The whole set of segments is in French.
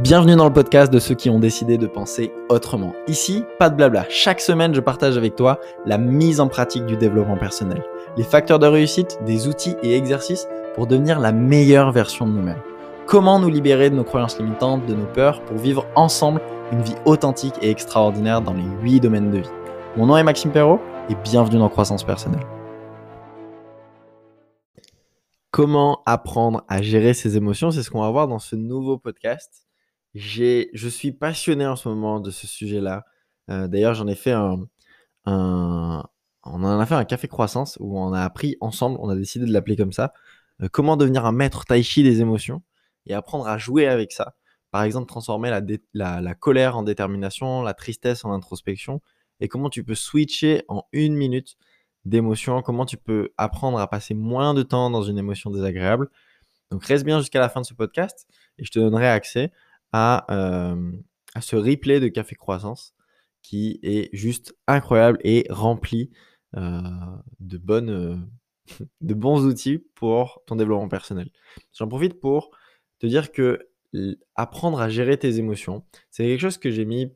Bienvenue dans le podcast de ceux qui ont décidé de penser autrement. Ici, pas de blabla. Chaque semaine, je partage avec toi la mise en pratique du développement personnel, les facteurs de réussite, des outils et exercices pour devenir la meilleure version de nous-mêmes. Comment nous libérer de nos croyances limitantes, de nos peurs, pour vivre ensemble une vie authentique et extraordinaire dans les 8 domaines de vie. Mon nom est Maxime Perrault et bienvenue dans Croissance Personnelle. Comment apprendre à gérer ses émotions C'est ce qu'on va voir dans ce nouveau podcast. Je suis passionné en ce moment de ce sujet-là. Euh, d'ailleurs, j'en ai fait un, on en a fait un café croissance où on a appris ensemble, on a décidé de l'appeler comme ça, euh, comment devenir un maître tai chi des émotions et apprendre à jouer avec ça. Par exemple, transformer la, la colère en détermination, la tristesse en introspection, et comment tu peux switcher en une minute d'émotion, comment tu peux apprendre à passer moins de temps dans une émotion désagréable. Donc reste bien jusqu'à la fin de ce podcast et je te donnerai accès à, à ce replay de Café Croissance qui est juste incroyable et rempli de, bonnes, de bons outils pour ton développement personnel. J'en profite pour te dire que apprendre à gérer tes émotions, c'est quelque chose que j'ai mis,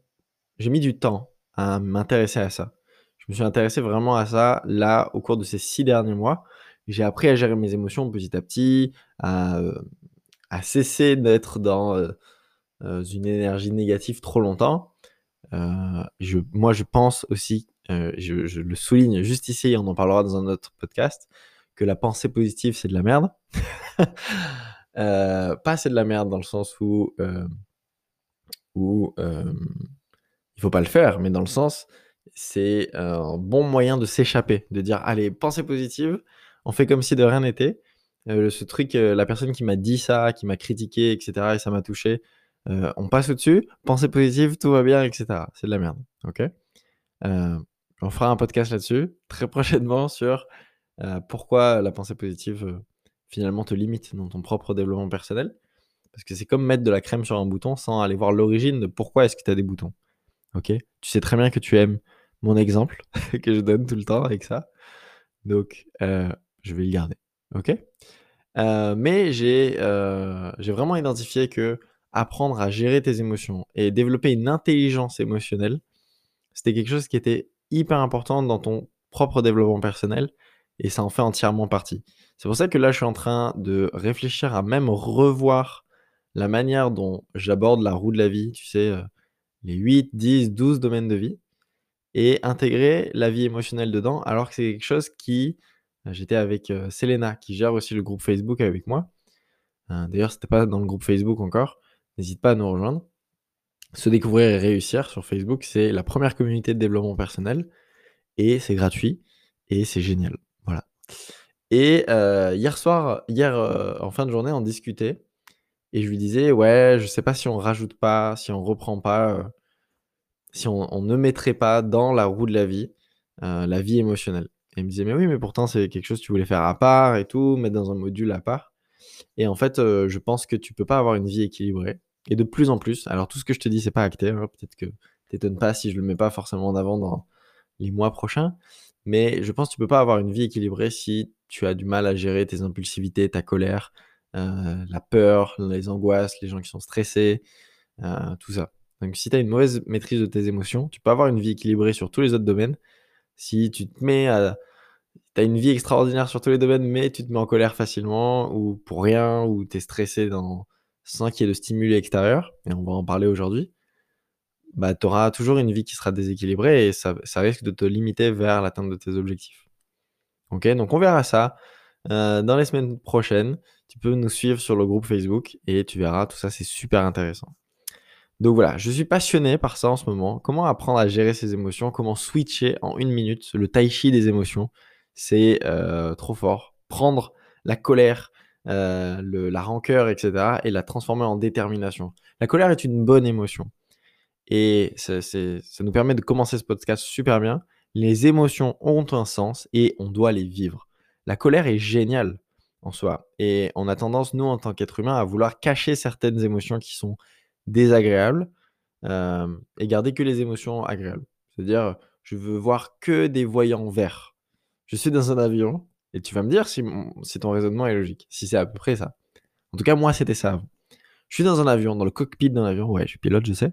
j'ai mis du temps à m'intéresser à ça. Je me suis intéressé vraiment à ça là au cours de ces six derniers mois. J'ai appris à gérer mes émotions petit à petit, à, cesser d'être dans euh, une énergie négative trop longtemps. Euh, moi, je pense aussi, euh, je, je, le souligne juste ici, on en parlera dans un autre podcast, que la pensée positive, c'est de la merde. pas c'est de la merde dans le sens où, où il faut pas le faire, mais dans le sens, c'est un bon moyen de s'échapper, de dire, allez, pensée positive, on fait comme si de rien n'était. ce truc, la personne qui m'a dit ça, qui m'a critiqué, etc., et ça m'a touché, euh, on passe au-dessus, pensée positive, tout va bien, etc. C'est de la merde. Ok? Euh, On fera un podcast là-dessus très prochainement sur euh, pourquoi la pensée positive finalement te limite dans ton propre développement personnel. Parce que c'est comme mettre de la crème sur un bouton sans aller voir l'origine de pourquoi est-ce que tu as des boutons. Ok? Tu sais très bien que tu aimes mon exemple que je donne tout le temps avec ça. Donc, je vais le garder. Ok? Mais j'ai vraiment identifié que apprendre à gérer tes émotions et développer une intelligence émotionnelle, c'était quelque chose qui était hyper important dans ton propre développement personnel et ça en fait entièrement partie. C'est pour ça que là, je suis en train de réfléchir à même revoir la manière dont j'aborde la roue de la vie, tu sais, euh, les 8, 10, 12 domaines de vie, et intégrer la vie émotionnelle dedans, alors que c'est quelque chose qui... Euh, j'étais avec euh, Selena, qui gère aussi le groupe Facebook avec moi. D'ailleurs, c'était pas dans le groupe Facebook encore n'hésite pas à nous rejoindre. Se découvrir et réussir sur Facebook, c'est la première communauté de développement personnel et c'est gratuit et c'est génial. Voilà. Et euh, hier soir, hier euh, en fin de journée, on discutait et je lui disais ouais, je sais pas si on rajoute pas, si on reprend pas, euh, si on, ne mettrait pas dans la roue de la vie la vie émotionnelle. Et il me disait mais oui, mais pourtant c'est quelque chose que tu voulais faire à part et tout, mettre dans un module à part. Et en fait, je pense que tu peux pas avoir une vie équilibrée et de plus en plus, alors tout ce que je te dis, c'est pas acté, hein, peut-être que t'étonnes pas si je le mets pas forcément en avant dans les mois prochains, mais je pense que tu peux pas avoir une vie équilibrée si tu as du mal à gérer tes impulsivités, ta colère, euh, la peur, les angoisses, les gens qui sont stressés, euh, tout ça. Donc si tu as une mauvaise maîtrise de tes émotions, tu peux avoir une vie équilibrée sur tous les autres domaines. Si tu te mets à... Tu as une vie extraordinaire sur tous les domaines, mais tu te mets en colère facilement, ou pour rien, ou tu es stressé dans sans qu'il y ait de stimuli extérieur, et on va en parler aujourd'hui, bah, tu auras toujours une vie qui sera déséquilibrée et ça, risque de te limiter vers l'atteinte de tes objectifs. Ok, donc on verra ça euh, dans les semaines prochaines. Tu peux nous suivre sur le groupe Facebook et tu verras, tout ça c'est super intéressant. Donc voilà, je suis passionné par ça en ce moment. Comment apprendre à gérer ses émotions, comment switcher en une minute le tai chi des émotions? C'est euh, trop fort. Prendre la colère, euh, la rancœur, etc., et la transformer en détermination. La colère est une bonne émotion. Et ça, nous permet de commencer ce podcast super bien. Les émotions ont un sens et on doit les vivre. La colère est géniale en soi. Et on a tendance, nous, en tant qu'être humain, à vouloir cacher certaines émotions qui sont désagréables euh, et garder que les émotions agréables. C'est-à-dire, je veux voir que des voyants verts. Je suis dans un avion, et tu vas me dire si, ton raisonnement est logique, si c'est à peu près ça. En tout cas, moi, c'était ça. Je suis dans un avion, dans le cockpit d'un avion. Ouais, je suis pilote, je sais.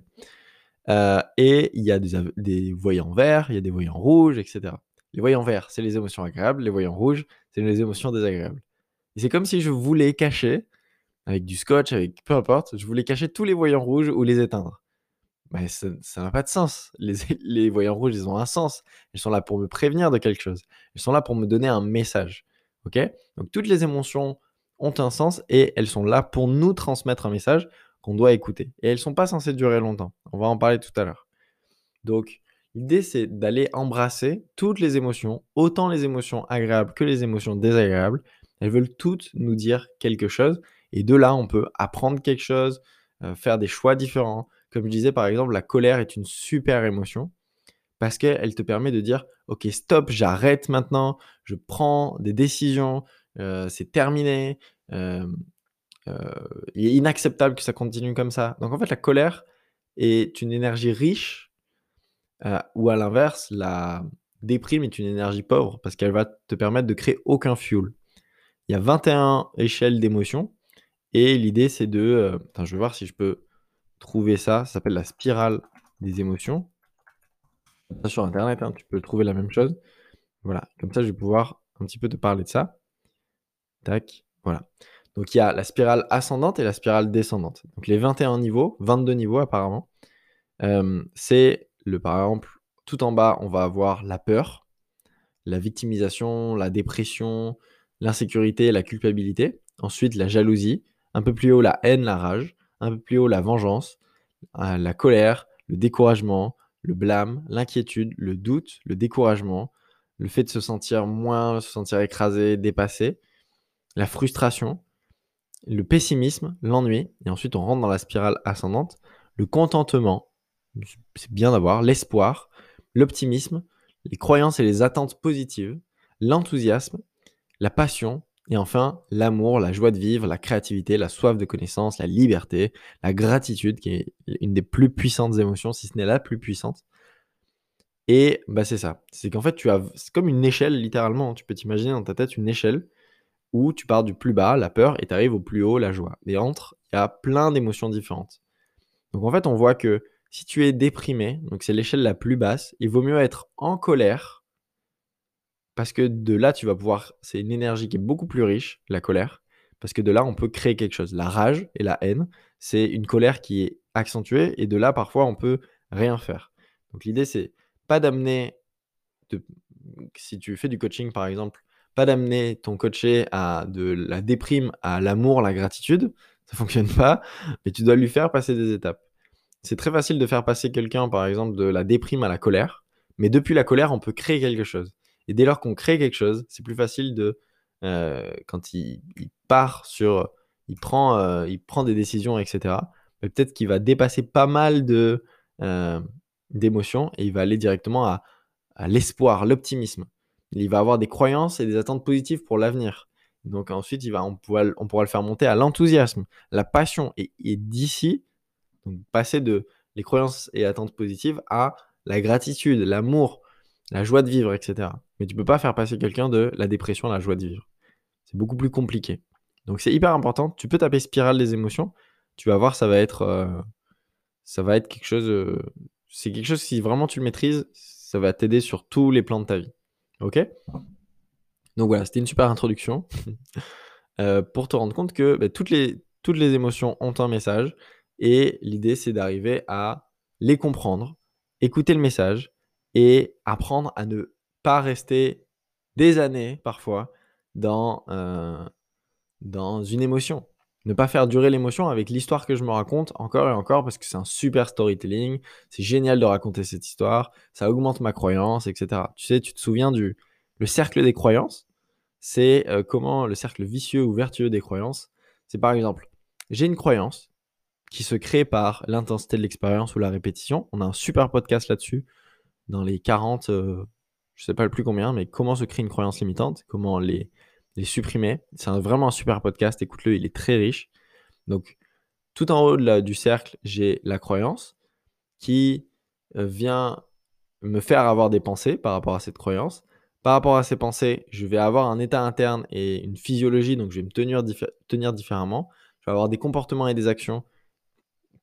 Euh, et il y a des, des voyants verts, il y a des voyants rouges, etc. Les voyants verts, c'est les émotions agréables. Les voyants rouges, c'est les émotions désagréables. Et c'est comme si je voulais cacher, avec du scotch, avec peu importe, je voulais cacher tous les voyants rouges ou les éteindre. Ça n'a pas de sens. Les, les voyants rouges, ils ont un sens. Ils sont là pour me prévenir de quelque chose. Ils sont là pour me donner un message. Ok? Donc toutes les émotions ont un sens et elles sont là pour nous transmettre un message qu'on doit écouter. Et elles ne sont pas censées durer longtemps. On va en parler tout à l'heure. Donc l'idée, c'est d'aller embrasser toutes les émotions, autant les émotions agréables que les émotions désagréables. Elles veulent toutes nous dire quelque chose. Et de là, on peut apprendre quelque chose, euh, faire des choix différents, comme je disais, par exemple, la colère est une super émotion parce qu'elle te permet de dire, OK, stop, j'arrête maintenant, je prends des décisions, euh, c'est terminé. Euh, euh, il est inacceptable que ça continue comme ça. Donc en fait, la colère est une énergie riche, ou à l'inverse, la déprime est une énergie pauvre parce qu'elle va te permettre de créer aucun fuel. Il y a 21 échelles d'émotions et l'idée c'est de... je vais voir si je peux trouver ça. Ça s'appelle la spirale des émotions. sur Internet, hein, tu peux trouver la même chose. Voilà, comme ça, je vais pouvoir un petit peu te parler de ça. Tac, voilà. Donc, il y a la spirale ascendante et la spirale descendante. Donc, les 21 niveaux, 22 niveaux apparemment, euh, c'est le, par exemple, tout en bas, on va avoir la peur, la victimisation, la dépression, l'insécurité, la culpabilité. Ensuite, la jalousie. Un peu plus haut, la haine, la rage un peu plus haut la vengeance, euh, la colère, le découragement, le blâme, l'inquiétude, le doute, le découragement, le fait de se sentir moins, se sentir écrasé, dépassé, la frustration, le pessimisme, l'ennui, et ensuite on rentre dans la spirale ascendante, le contentement, c'est bien d'avoir, l'espoir, l'optimisme, les croyances et les attentes positives, l'enthousiasme, la passion, et enfin, l'amour, la joie de vivre, la créativité, la soif de connaissance, la liberté, la gratitude, qui est une des plus puissantes émotions, si ce n'est la plus puissante. Et bah c'est ça. C'est qu'en fait, tu as, c'est comme une échelle littéralement. Tu peux t'imaginer dans ta tête une échelle où tu pars du plus bas, la peur, et tu arrives au plus haut, la joie. Et entre, il y a plein d'émotions différentes. Donc en fait, on voit que si tu es déprimé, donc c'est l'échelle la plus basse, il vaut mieux être en colère parce que de là, tu vas pouvoir. C'est une énergie qui est beaucoup plus riche, la colère. Parce que de là, on peut créer quelque chose. La rage et la haine, c'est une colère qui est accentuée. Et de là, parfois, on peut rien faire. Donc l'idée, c'est pas d'amener. Si tu fais du coaching, par exemple, pas d'amener ton coaché à de la déprime à l'amour, la gratitude. Ça fonctionne pas. Mais tu dois lui faire passer des étapes. C'est très facile de faire passer quelqu'un, par exemple, de la déprime à la colère. Mais depuis la colère, on peut créer quelque chose. Et dès lors qu'on crée quelque chose, c'est plus facile de, euh, quand il, part sur, il prend, euh, il prend des décisions, etc. Peut-être qu'il va dépasser pas mal de euh, d'émotions et il va aller directement à, l'espoir, l'optimisme. Il va avoir des croyances et des attentes positives pour l'avenir. Donc ensuite, on, pourra, le faire monter à l'enthousiasme, la passion. Et, d'ici, passer de les croyances et attentes positives à la gratitude, l'amour, la joie de vivre, etc. Mais tu peux pas faire passer quelqu'un de la dépression à la joie de vivre. C'est beaucoup plus compliqué. Donc c'est hyper important. Tu peux taper spirale des émotions. Tu vas voir, ça va être, euh, ça va être quelque chose. Euh, c'est quelque chose si vraiment tu le maîtrises, ça va t'aider sur tous les plans de ta vie. Ok? Donc voilà, c'était une super introduction euh, pour te rendre compte que bah, toutes, les, toutes les émotions ont un message et l'idée c'est d'arriver à les comprendre, écouter le message et apprendre à ne pas rester des années parfois dans, euh, dans une émotion. Ne pas faire durer l'émotion avec l'histoire que je me raconte encore et encore parce que c'est un super storytelling. C'est génial de raconter cette histoire. Ça augmente ma croyance, etc. Tu sais, tu te souviens du le cercle des croyances? C'est euh, comment le cercle vicieux ou vertueux des croyances? C'est par exemple, j'ai une croyance qui se crée par l'intensité de l'expérience ou la répétition. On a un super podcast là-dessus dans les 40, euh, je sais pas le plus combien, mais comment se créer une croyance limitante, comment les, les supprimer. C'est vraiment un super podcast, écoute-le, il est très riche. Donc, tout en haut du cercle, j'ai la croyance qui euh, vient me faire avoir des pensées par rapport à cette croyance. Par rapport à ces pensées, je vais avoir un état interne et une physiologie, donc je vais me tenir, tenir différemment. je vais avoir des comportements et des actions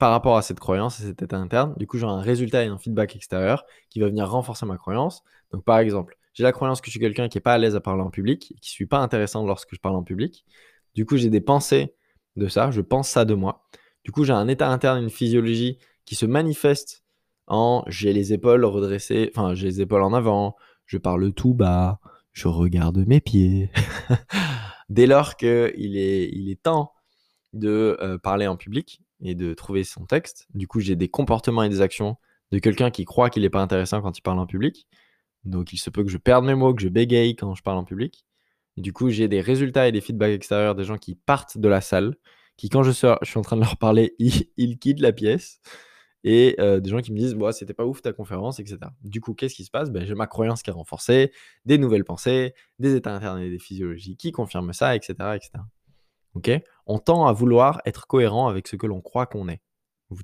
par rapport à cette croyance et cet état interne. Du coup, j'ai un résultat et un feedback extérieur qui va venir renforcer ma croyance. Donc, par exemple, j'ai la croyance que je suis quelqu'un qui n'est pas à l'aise à parler en public, qui ne suis pas intéressant lorsque je parle en public. Du coup, j'ai des pensées de ça, je pense ça de moi. Du coup, j'ai un état interne, une physiologie qui se manifeste en j'ai les épaules redressées, enfin, j'ai les épaules en avant, je parle tout bas, je regarde mes pieds. Dès lors qu'il est, il est temps de euh, parler en public et de trouver son texte, du coup, j'ai des comportements et des actions de quelqu'un qui croit qu'il n'est pas intéressant quand il parle en public. Donc, il se peut que je perde mes mots, que je bégaye quand je parle en public. du coup, j'ai des résultats et des feedbacks extérieurs des gens qui partent de la salle, qui, quand je, suis en train de leur parler, ils quittent la pièce et des gens qui me disent bah, c'était pas ouf ta conférence, etc. Du coup, qu'est-ce qui se passe? Ben, J'ai ma croyance qui est renforcée, des nouvelles pensées, des états internes et des physiologies qui confirment ça, etc. etc. On tend à vouloir être cohérent avec ce que l'on croit qu'on est.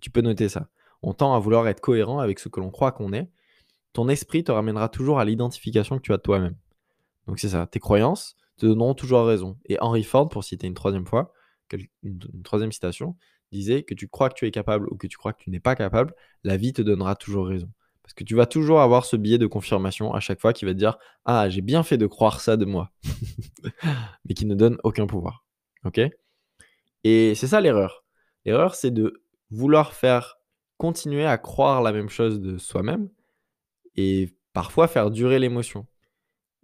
Tu peux noter ça. On tend à vouloir être cohérent avec ce que l'on croit qu'on est. Ton esprit te ramènera toujours à l'identification que tu as de toi-même. Donc c'est ça, tes croyances te donneront toujours raison. Et Henry Ford, pour citer une troisième fois, une troisième citation, disait que tu crois que tu es capable ou que tu crois que tu n'es pas capable, la vie te donnera toujours raison. Parce que tu vas toujours avoir ce biais de confirmation à chaque fois qui va te dire Ah, j'ai bien fait de croire ça de moi, mais qui ne donne aucun pouvoir. Ok? Et c'est ça l'erreur. L'erreur, c'est de vouloir faire continuer à croire la même chose de soi-même et parfois faire durer l'émotion.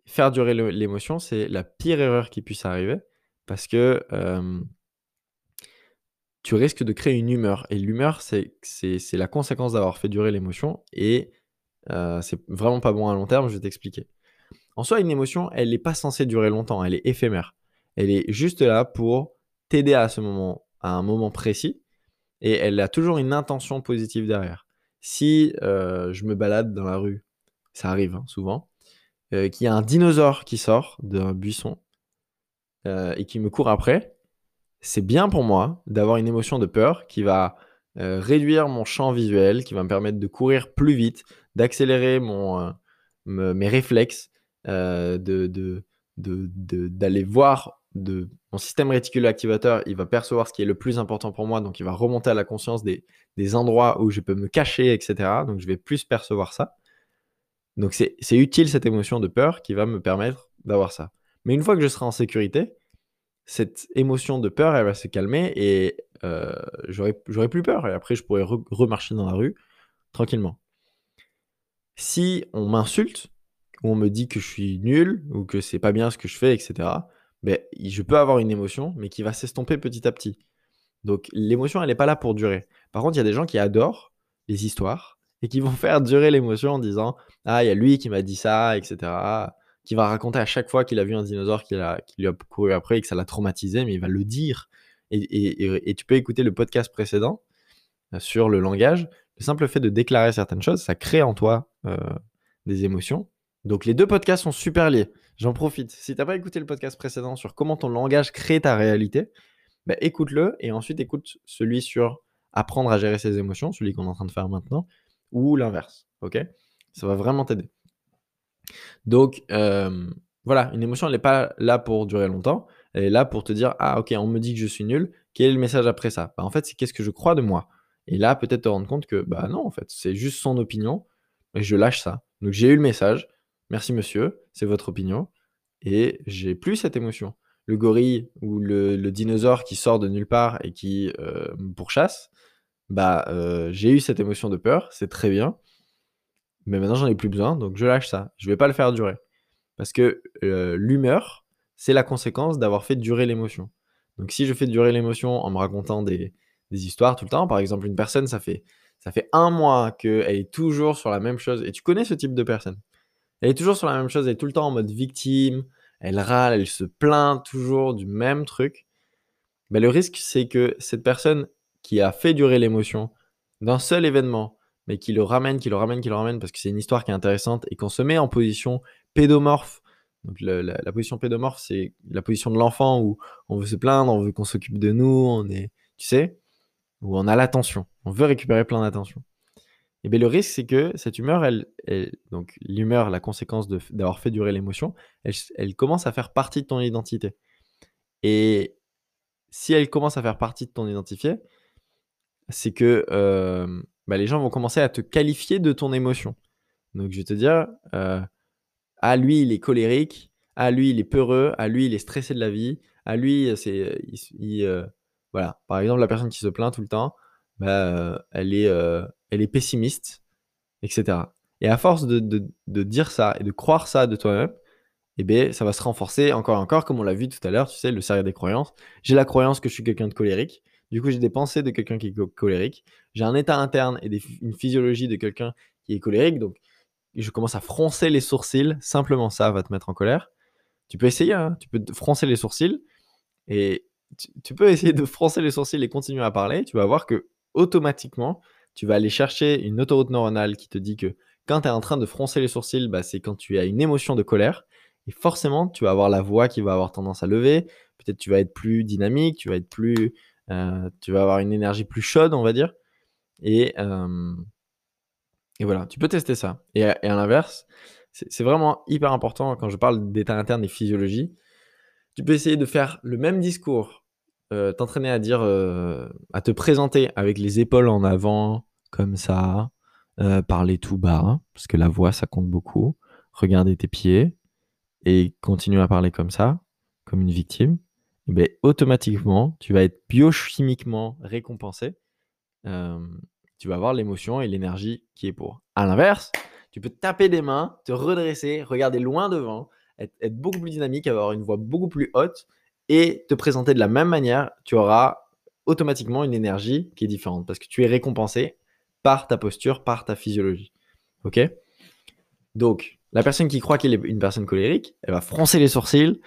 Faire durer l'émotion, c'est la pire erreur qui puisse arriver parce que tu risques de créer une humeur. Et l'humeur, c'est la conséquence d'avoir fait durer l'émotion. Et c'est vraiment pas bon à long terme, je vais t'expliquer. En soi, une émotion, elle n'est pas censée durer longtemps, elle est éphémère. Elle est juste là pour t'aider à ce moment, à un moment précis. Et elle a toujours une intention positive derrière. Si euh, je me balade dans la rue, ça arrive hein, souvent, euh, qu'il y a un dinosaure qui sort d'un buisson et qui me court après, c'est bien pour moi d'avoir une émotion de peur qui va euh, réduire mon champ visuel, qui va me permettre de courir plus vite, d'accélérer mon, euh, mes réflexes, euh, de, d'aller voir de, mon système réticulé activateur, il va percevoir ce qui est le plus important pour moi, donc il va remonter à la conscience des, endroits où je peux me cacher, etc. Donc je vais plus percevoir ça. Donc c'est utile cette émotion de peur qui va me permettre d'avoir ça. Mais une fois que je serai en sécurité, cette émotion de peur, elle va se calmer et euh, j'aurai plus peur. Et après, je pourrais remarcher dans la rue tranquillement. Si on m'insulte, ou on me dit que je suis nul, ou que c'est pas bien ce que je fais, etc., ben, je peux avoir une émotion, mais qui va s'estomper petit à petit. Donc l'émotion, elle n'est pas là pour durer. Par contre, il y a des gens qui adorent les histoires et qui vont faire durer l'émotion en disant Ah, il y a lui qui m'a dit ça, etc qui va raconter à chaque fois qu'il a vu un dinosaure qui, lui a couru après et que ça l'a traumatisé, mais il va le dire. Et, tu peux écouter le podcast précédent euh, sur le langage. Le simple fait de déclarer certaines choses, ça crée en toi euh, des émotions. Donc les deux podcasts sont super liés. J'en profite. Si tu n'as pas écouté le podcast précédent sur comment ton langage crée ta réalité, bah, écoute-le et ensuite écoute celui sur apprendre à gérer ses émotions, celui qu'on est en train de faire maintenant, ou l'inverse. Ok? Ça va vraiment t'aider. Donc, euh, voilà, une émotion, elle n'est pas là pour durer longtemps. Elle est là pour te dire, ah ok, on me dit que je suis nul. Quel est le message après ça? Bah, En fait, c'est qu'est-ce que je crois de moi? Et là, peut-être te rendre compte que, bah non, en fait, c'est juste son opinion. Et je lâche ça. Donc, j'ai eu le message. Merci monsieur, c'est votre opinion. Et j'ai plus cette émotion. Le gorille ou le, dinosaure qui sort de nulle part et qui euh, me pourchasse, bah, euh, j'ai eu cette émotion de peur, c'est très bien. Mais maintenant, j'en ai plus besoin, donc je lâche ça. Je vais pas le faire durer. Parce que euh, l'humeur, c'est la conséquence d'avoir fait durer l'émotion. Donc si je fais durer l'émotion en me racontant des, histoires tout le temps, par exemple, une personne, ça fait, ça fait un mois qu'elle est toujours sur la même chose, et tu connais ce type de personne? Elle est toujours sur la même chose, elle est tout le temps en mode victime, elle râle, elle se plaint toujours du même truc. Mais le risque, c'est que cette personne qui a fait durer l'émotion d'un seul événement, mais qui le ramène, qui le ramène, qui le ramène, parce que c'est une histoire qui est intéressante et qu'on se met en position pédomorphe. Donc la, position pédomorphe, c'est la position de l'enfant où on veut se plaindre, on veut qu'on s'occupe de nous, on est, tu sais, où on a l'attention, on veut récupérer plein d'attention. Et bien le risque, c'est que cette humeur, elle, donc l'humeur, la conséquence d'avoir fait durer l'émotion, elle, commence à faire partie de ton identité. Et si elle commence à faire partie de ton identifié, c'est que euh, bah, les gens vont commencer à te qualifier de ton émotion. Donc je vais te dire, euh, ah lui il est colérique, ah lui il est peureux, ah lui il est stressé de la vie, ah lui c'est, il, voilà. Par exemple la personne qui se plaint tout le temps, bah, elle est, elle est pessimiste, etc. Et à force de, dire ça et de croire ça de toi-même, eh bien, ça va se renforcer encore et encore, comme on l'a vu tout à l'heure, tu sais, le sérieux des croyances. J'ai la croyance que je suis quelqu'un de colérique. Du coup, j'ai des pensées de quelqu'un qui est colérique. J'ai un état interne et une physiologie de quelqu'un qui est colérique. Donc, je commence à froncer les sourcils. Simplement ça va te mettre en colère. Tu peux essayer, hein. tu peux froncer les sourcils. Et tu, peux essayer de froncer les sourcils et continuer à parler. Tu vas voir que automatiquement, tu vas aller chercher une autoroute neuronale qui te dit que quand tu es en train de froncer les sourcils, bah, c'est quand tu as une émotion de colère. Et forcément, tu vas avoir la voix qui va avoir tendance à lever. Peut-être tu vas être plus dynamique, tu vas être plus, euh, tu vas avoir une énergie plus chaude, on va dire. Et, euh, et voilà, tu peux tester ça. Et, à l'inverse, c'est vraiment hyper important quand je parle d'état interne et physiologie. Tu peux essayer de faire le même discours, euh, t'entraîner à dire, à te présenter avec les épaules en avant, comme ça, parler tout bas, parce que la voix ça compte beaucoup. Regarder tes pieds, et continue à parler comme ça, comme une victime, eh ben, automatiquement, tu vas être biochimiquement récompensé. tu vas avoir l'émotion et l'énergie qui est pour. À l'inverse, tu peux taper des mains, te redresser, regarder loin devant, être, beaucoup plus dynamique, avoir une voix beaucoup plus haute et te présenter de la même manière. Tu auras automatiquement une énergie qui est différente parce que tu es récompensé par ta posture, par ta physiologie. Ok? Donc, la personne qui croit qu'il est une personne colérique, elle va froncer les sourcils,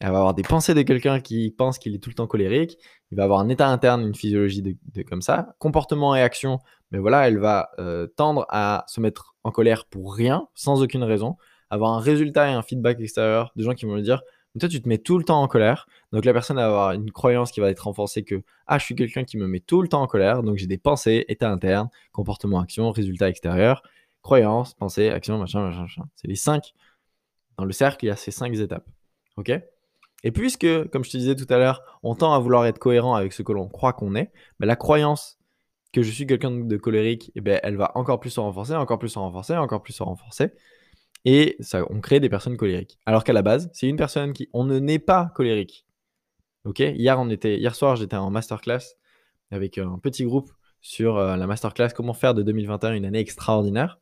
elle va avoir des pensées de quelqu'un qui pense qu'il est tout le temps colérique, il va avoir un état interne, une physiologie de, comme ça, comportement et action, mais voilà, elle va euh, tendre à se mettre en colère pour rien, sans aucune raison, avoir un résultat et un feedback extérieur de gens qui vont lui dire toi tu te mets tout le temps en colère. Donc la personne va avoir une croyance qui va être renforcée que ah je suis quelqu'un qui me met tout le temps en colère, donc j'ai des pensées, état interne, comportement, action, résultat extérieur croyance, pensée, action, machin, machin, machin. C'est les cinq. Dans le cercle, il y a ces cinq étapes. OK? Et puisque, comme je te disais tout à l'heure, on tend à vouloir être cohérent avec ce que l'on croit qu'on est, mais la croyance que je suis quelqu'un de colérique, eh ben, elle va encore plus se renforcer, encore plus se renforcer, encore plus se renforcer. Et ça, on crée des personnes colériques. Alors qu'à la base, c'est une personne qui, on ne naît pas colérique. Ok? Hier, on était, hier soir, j'étais en masterclass avec un petit groupe sur euh, la masterclass Comment faire de 2021 une année extraordinaire.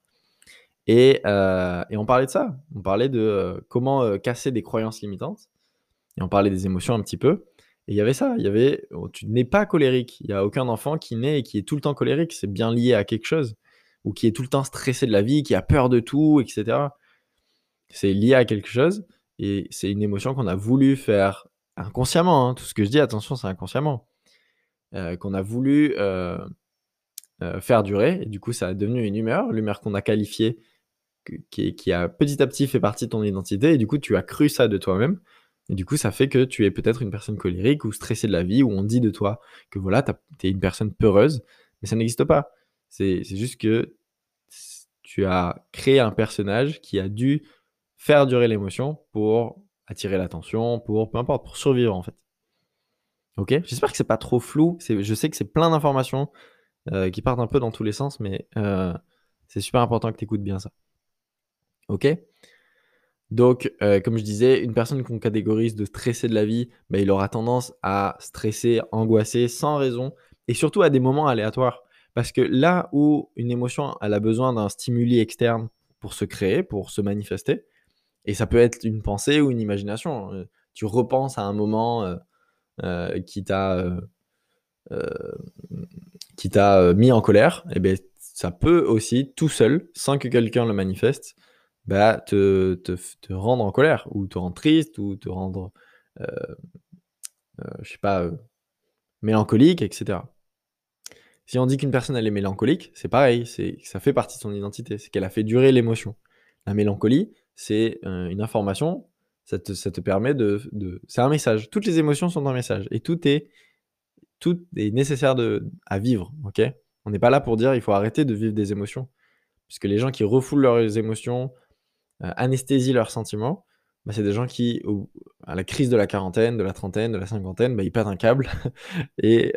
Euh, et, on parlait de ça. On parlait de euh, comment casser des croyances limitantes. Et on parlait des émotions un petit peu. Et il y avait ça. Il y avait, oh, tu n'es pas colérique. Il n'y a aucun enfant qui naît et qui est tout le temps colérique. C'est bien lié à quelque chose. Ou qui est tout le temps stressé de la vie, qui a peur de tout, etc. C'est lié à quelque chose. Et c'est une émotion qu'on a voulu faire inconsciemment. Hein. Tout ce que je dis, attention, c'est inconsciemment. qu'on a voulu faire durer. Et du coup, ça a devenu une humeur. L'humeur qu'on a qualifiée qui, a petit à petit fait partie de ton identité, et du coup, tu as cru ça de toi-même. Et du coup, ça fait que tu es peut-être une personne colérique ou stressée de la vie, où on dit de toi que voilà, tu es une personne peureuse, mais ça n'existe pas. C'est juste que tu as créé un personnage qui a dû faire durer l'émotion pour attirer l'attention, pour peu importe, pour survivre en fait. Ok? J'espère que c'est pas trop flou. Je sais que c'est plein d'informations euh, qui partent un peu dans tous les sens, mais euh, c'est super important que tu écoutes bien ça. Ok? Donc, euh, comme je disais, une personne qu'on catégorise de stressé de la vie, bah, il aura tendance à stresser, angoisser sans raison et surtout à des moments aléatoires. Parce que là où une émotion elle a besoin d'un stimuli externe pour se créer, pour se manifester, et ça peut être une pensée ou une imagination. Euh, tu repenses à un moment euh, qui t'a qui t'a mis en colère, et eh bien ça peut aussi tout seul, sans que quelqu'un le manifeste, bah, te, te, te, rendre en colère, ou te rendre triste, ou te rendre, euh, euh, je sais pas, euh, mélancolique, etc. Si on dit qu'une personne elle est mélancolique, c'est pareil, c'est ça fait partie de son identité, c'est qu'elle a fait durer l'émotion. La mélancolie, c'est une information, ça te, ça te permet de, de c'est un message. Toutes les émotions sont un message et tout est tout est nécessaire de, à vivre, ok? On n'est pas là pour dire il faut arrêter de vivre des émotions, puisque les gens qui refoulent leurs émotions, euh, anesthésie leurs sentiments, bah, c'est des gens qui à la crise de la quarantaine, de la trentaine, de la cinquantaine, bah, ils pètent un câble. et,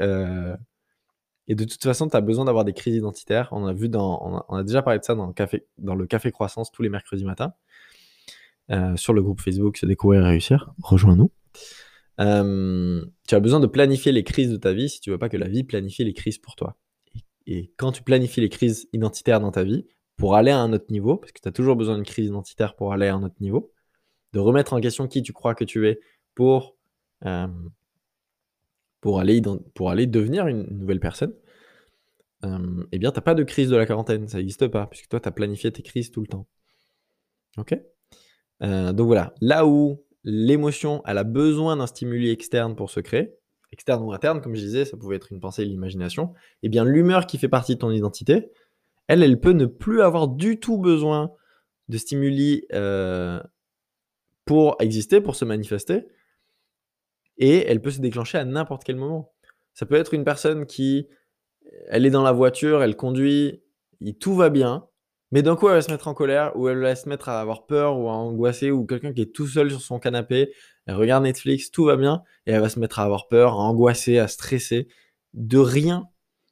et de toute façon, tu as besoin d'avoir des crises identitaires. On a, vu dans, on a, déjà parlé de ça dans le, café, dans le Café Croissance tous les mercredis matins. Euh, sur le groupe Facebook Se découvrir et réussir. Rejoins-nous. Euh, tu as besoin de planifier les crises de ta vie si tu veux pas que la vie planifie les crises pour toi. Et, quand tu planifies les crises identitaires dans ta vie, pour aller à un autre niveau, parce que tu as toujours besoin d'une crise identitaire pour aller à un autre niveau, de remettre en question qui tu crois que tu es pour, euh, pour, aller, pour aller devenir une nouvelle personne, eh bien, tu n'as pas de crise de la quarantaine, ça n'existe pas, puisque toi, tu as planifié tes crises tout le temps. Ok? Euh, Donc voilà, là où l'émotion, elle a besoin d'un stimuli externe pour se créer, externe ou interne, comme je disais, ça pouvait être une pensée, l'imagination, eh bien, l'humeur qui fait partie de ton identité, elle, elle peut ne plus avoir du tout besoin de stimuli euh, pour exister, pour se manifester, et elle peut se déclencher à n'importe quel moment. Ça peut être une personne qui, elle est dans la voiture, elle conduit, tout va bien, mais d'un coup elle va se mettre en colère, ou elle va se mettre à avoir peur, ou à angoisser, ou quelqu'un qui est tout seul sur son canapé, elle regarde Netflix, tout va bien, et elle va se mettre à avoir peur, à angoisser, à stresser, de rien.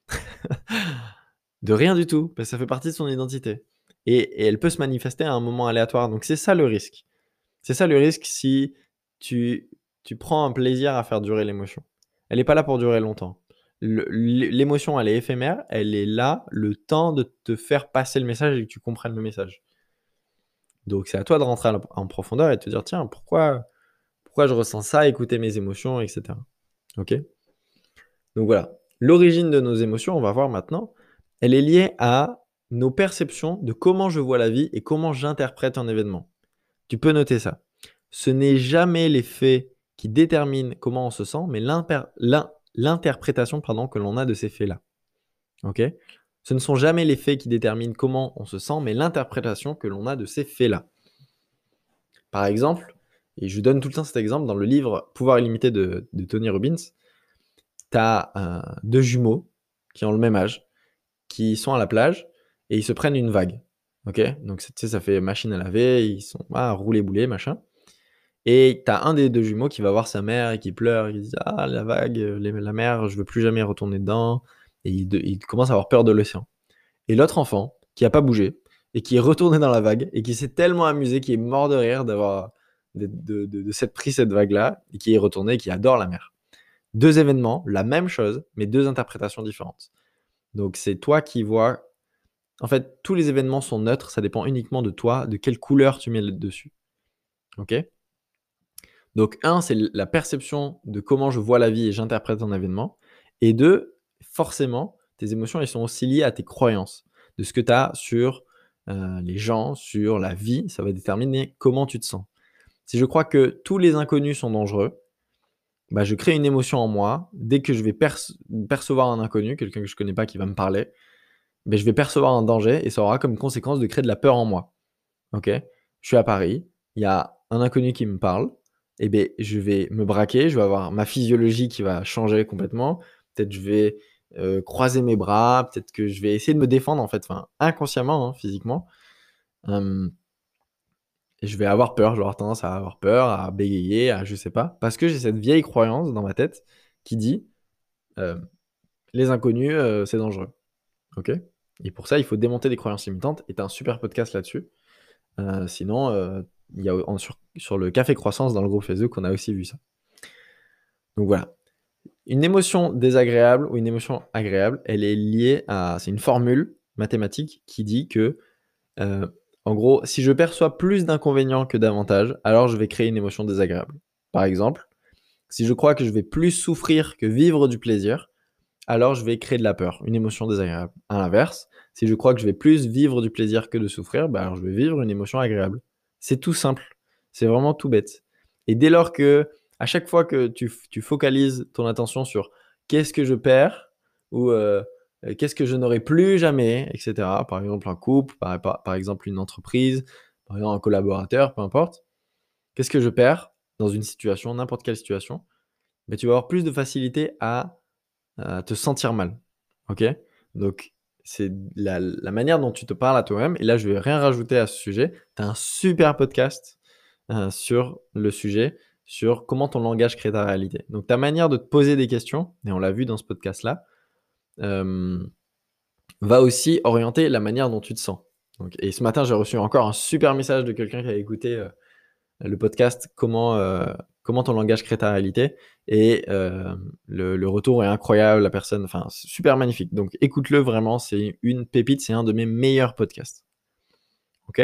de rien du tout, parce que ça fait partie de son identité. Et, elle peut se manifester à un moment aléatoire. Donc c'est ça le risque. C'est ça le risque si tu prends un plaisir à faire durer l'émotion. Elle n'est pas là pour durer longtemps. L'émotion, elle est éphémère, elle est là le temps de te faire passer le message et que tu comprennes le message. Donc c'est à toi de rentrer en profondeur et de te dire, tiens, pourquoi, pourquoi je ressens ça, écouter mes émotions, etc. Ok? Donc voilà, l'origine de nos émotions, on va voir maintenant, elle est liée à nos perceptions de comment je vois la vie et comment j'interprète un événement. Tu peux noter ça. Ce n'est jamais les faits qui détermine comment on se sent, mais l'interprétation que l'on a de ces faits-là. Ok? Ce ne sont jamais les faits qui déterminent comment on se sent, mais l'interprétation que l'on a de ces faits-là. Par exemple, et je donne tout le temps cet exemple dans le livre Pouvoir illimité de, Tony Robbins, tu as euh, deux jumeaux qui ont le même âge, qui sont à la plage et ils se prennent une vague. Ok? Donc, tu sais, ça fait machine à laver, ils sont à rouler bouler, machin. Et tu as un des deux jumeaux qui va voir sa mère et qui pleure, et qui dit Ah, la vague, la mer, je veux plus jamais retourner dedans. Et il, commence à avoir peur de l'océan. Et l'autre enfant, qui a pas bougé, et qui est retourné dans la vague, et qui s'est tellement amusé, qui est mort de rire d'avoir de, cette prise cette vague-là, et qui est retourné, et qui adore la mer. Deux événements, la même chose, mais deux interprétations différentes. Donc c'est toi qui vois. En fait, tous les événements sont neutres, ça dépend uniquement de toi, de quelle couleur tu mets dessus. Ok? Donc, un, c'est la perception de comment je vois la vie et j'interprète un événement. Et deux, forcément, tes émotions, elles sont aussi liées à tes croyances, de ce que tu as sur euh, les gens, sur la vie. Ça va déterminer comment tu te sens. Si je crois que tous les inconnus sont dangereux, bah, je crée une émotion en moi. Dès que je vais percevoir un inconnu, quelqu'un que je ne connais pas qui va me parler, bah, je vais percevoir un danger et ça aura comme conséquence de créer de la peur en moi. Ok? Je suis à Paris, il y a un inconnu qui me parle eh bien, je vais me braquer, je vais avoir ma physiologie qui va changer complètement. Peut-être je vais euh, croiser mes bras, peut-être que je vais essayer de me défendre en fait, inconsciemment, hein, physiquement. et je vais avoir peur, je vais avoir tendance à avoir peur, à bégayer, à je sais pas, parce que j'ai cette vieille croyance dans ma tête qui dit les inconnus, euh, c'est dangereux. Ok? Et pour ça, il faut démonter des croyances limitantes. Et tu un super podcast là-dessus. Euh, sinon, il y a sur, le café croissance dans le groupe Facebook, on a aussi vu ça. Donc voilà. Une émotion désagréable ou une émotion agréable, elle est liée à. C'est une formule mathématique qui dit que, euh, en gros, si je perçois plus d'inconvénients que d'avantages, alors je vais créer une émotion désagréable. Par exemple, si je crois que je vais plus souffrir que vivre du plaisir, alors je vais créer de la peur, une émotion désagréable. À l'inverse, si je crois que je vais plus vivre du plaisir que de souffrir, bah alors je vais vivre une émotion agréable. C'est tout simple. C'est vraiment tout bête. Et dès lors que, à chaque fois que tu, focalises ton attention sur qu'est-ce que je perds ou euh, euh, qu'est-ce que je n'aurai plus jamais, etc. Par exemple, un couple, par, exemple, une entreprise, par exemple, un collaborateur, peu importe. Qu'est-ce que je perds dans une situation, n'importe quelle situation? Mais tu vas avoir plus de facilité à, à te sentir mal. Ok? Donc, c'est la, manière dont tu te parles à toi-même. Et là, je vais rien rajouter à ce sujet. Tu as un super podcast euh, sur le sujet, sur comment ton langage crée ta réalité. Donc ta manière de te poser des questions, et on l'a vu dans ce podcast-là, euh, va aussi orienter la manière dont tu te sens. Donc, et ce matin, j'ai reçu encore un super message de quelqu'un qui a écouté euh, le podcast comment, comment ton langage crée ta réalité. Et le, le, retour est incroyable, la personne, enfin, super magnifique. Donc écoute-le vraiment, c'est une pépite, c'est un de mes meilleurs podcasts. Ok?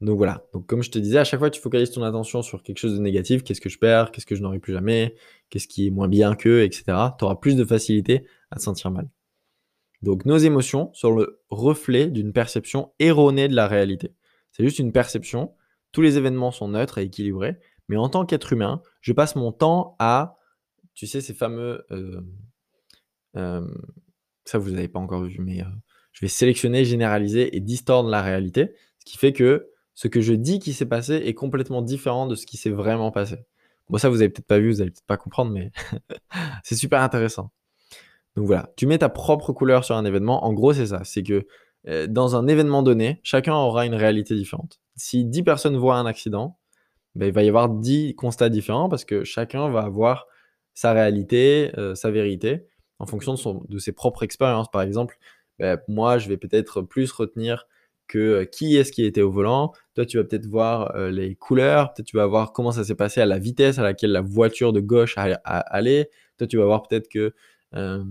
Donc voilà, donc comme je te disais, à chaque fois que tu focalises ton attention sur quelque chose de négatif, qu'est-ce que je perds, qu'est-ce que je n'aurai plus jamais, qu'est-ce qui est moins bien que, etc., tu auras plus de facilité à te sentir mal. Donc nos émotions sont le reflet d'une perception erronée de la réalité. C'est juste une perception, tous les événements sont neutres et équilibrés, mais en tant qu'être humain, je passe mon temps à, tu sais, ces fameux... Euh, euh, ça, vous n'avez pas encore vu, mais euh, je vais sélectionner, généraliser et distordre la réalité, ce qui fait que ce que je dis qui s'est passé est complètement différent de ce qui s'est vraiment passé. Bon, ça, vous avez peut-être pas vu, vous allez peut-être pas comprendre, mais c'est super intéressant. Donc voilà, tu mets ta propre couleur sur un événement. En gros, c'est ça. C'est que dans un événement donné, chacun aura une réalité différente. Si 10 personnes voient un accident, ben, il va y avoir 10 constats différents parce que chacun va avoir sa réalité, euh, sa vérité, en fonction de, son, de ses propres expériences. Par exemple, ben, moi, je vais peut-être plus retenir que euh, qui est-ce qui était au volant. Toi, tu vas peut-être voir euh, les couleurs, peut-être tu vas voir comment ça s'est passé à la vitesse à laquelle la voiture de gauche a, allé. Toi, tu vas voir peut-être que, euh,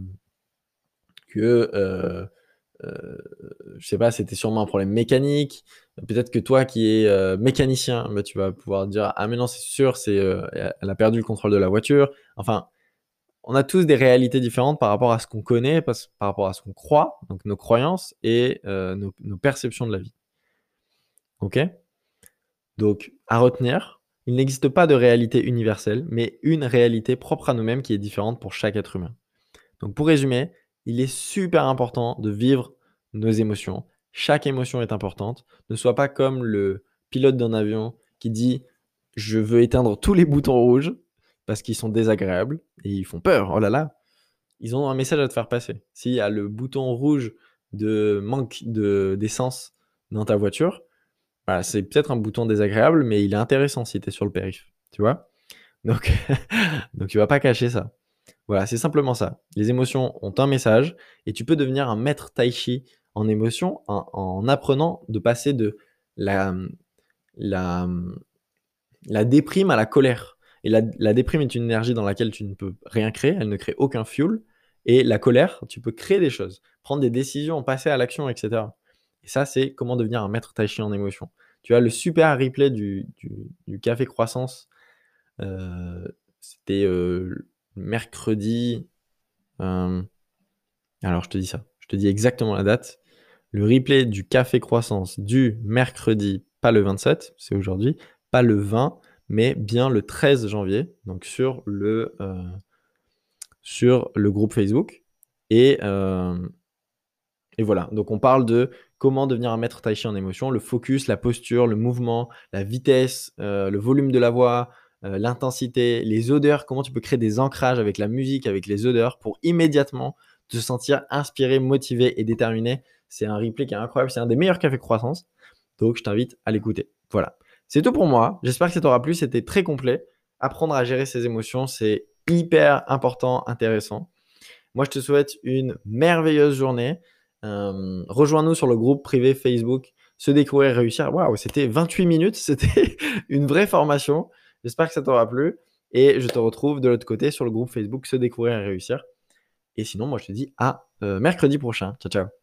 que euh, je sais pas, c'était sûrement un problème mécanique. Peut-être que toi qui es mécanicien, bah, tu vas pouvoir dire ah mais non c'est sûr, c'est elle a perdu le contrôle de la voiture. Enfin, on a tous des réalités différentes par rapport à ce qu'on connaît, par rapport à ce qu'on croit, donc nos croyances et euh, nos, perceptions de la vie. Ok? Donc, à retenir, il n'existe pas de réalité universelle, mais une réalité propre à nous-mêmes qui est différente pour chaque être humain. Donc, pour résumer, il est super important de vivre nos émotions. Chaque émotion est importante. Ne sois pas comme le pilote d'un avion qui dit je veux éteindre tous les boutons rouges parce qu'ils sont désagréables et ils font peur. Oh là là, ils ont un message à te faire passer. S'il y a le bouton rouge de manque d'essence dans ta voiture, bah, c'est peut-être un bouton désagréable, mais il est intéressant si tu es sur le périph'. Tu vois Donc, donc tu vas pas cacher ça. Voilà, c'est simplement ça. Les émotions ont un message et tu peux devenir un maître tai chi en émotion en, en apprenant de passer de la, la, déprime à la colère. Et la, déprime est une énergie dans laquelle tu ne peux rien créer, elle ne crée aucun fuel. Et la colère, tu peux créer des choses, prendre des décisions, passer à l'action, etc. Et ça, c'est comment devenir un maître tai chi en émotion. Tu as le super replay du, café croissance. Euh, c'était euh, mercredi. Euh, alors, je te dis ça. Je te dis exactement la date. Le replay du café croissance du mercredi, pas le 27, c'est aujourd'hui, pas le 20, mais bien le 13 janvier, donc sur le, euh, sur le groupe Facebook. Et, euh, et voilà, donc on parle de comment devenir un maître tai chi en émotion, le focus, la posture, le mouvement, la vitesse, euh, le volume de la voix, l'intensité, les odeurs, comment tu peux créer des ancrages avec la musique, avec les odeurs pour immédiatement te sentir inspiré, motivé et déterminé. C'est un replay qui est incroyable, c'est un des meilleurs cafés croissance. Donc je t'invite à l'écouter. Voilà. C'est tout pour moi. J'espère que ça t'aura plu. C'était très complet. Apprendre à gérer ses émotions, c'est hyper important, intéressant. Moi, je te souhaite une merveilleuse journée. Euh, rejoins-nous sur le groupe privé Facebook Se découvrir réussir. Waouh, c'était 28 minutes. C'était une vraie formation. J'espère que ça t'aura plu. Et je te retrouve de l'autre côté sur le groupe Facebook Se découvrir et réussir. Et sinon, moi, je te dis à euh, mercredi prochain. Ciao, ciao.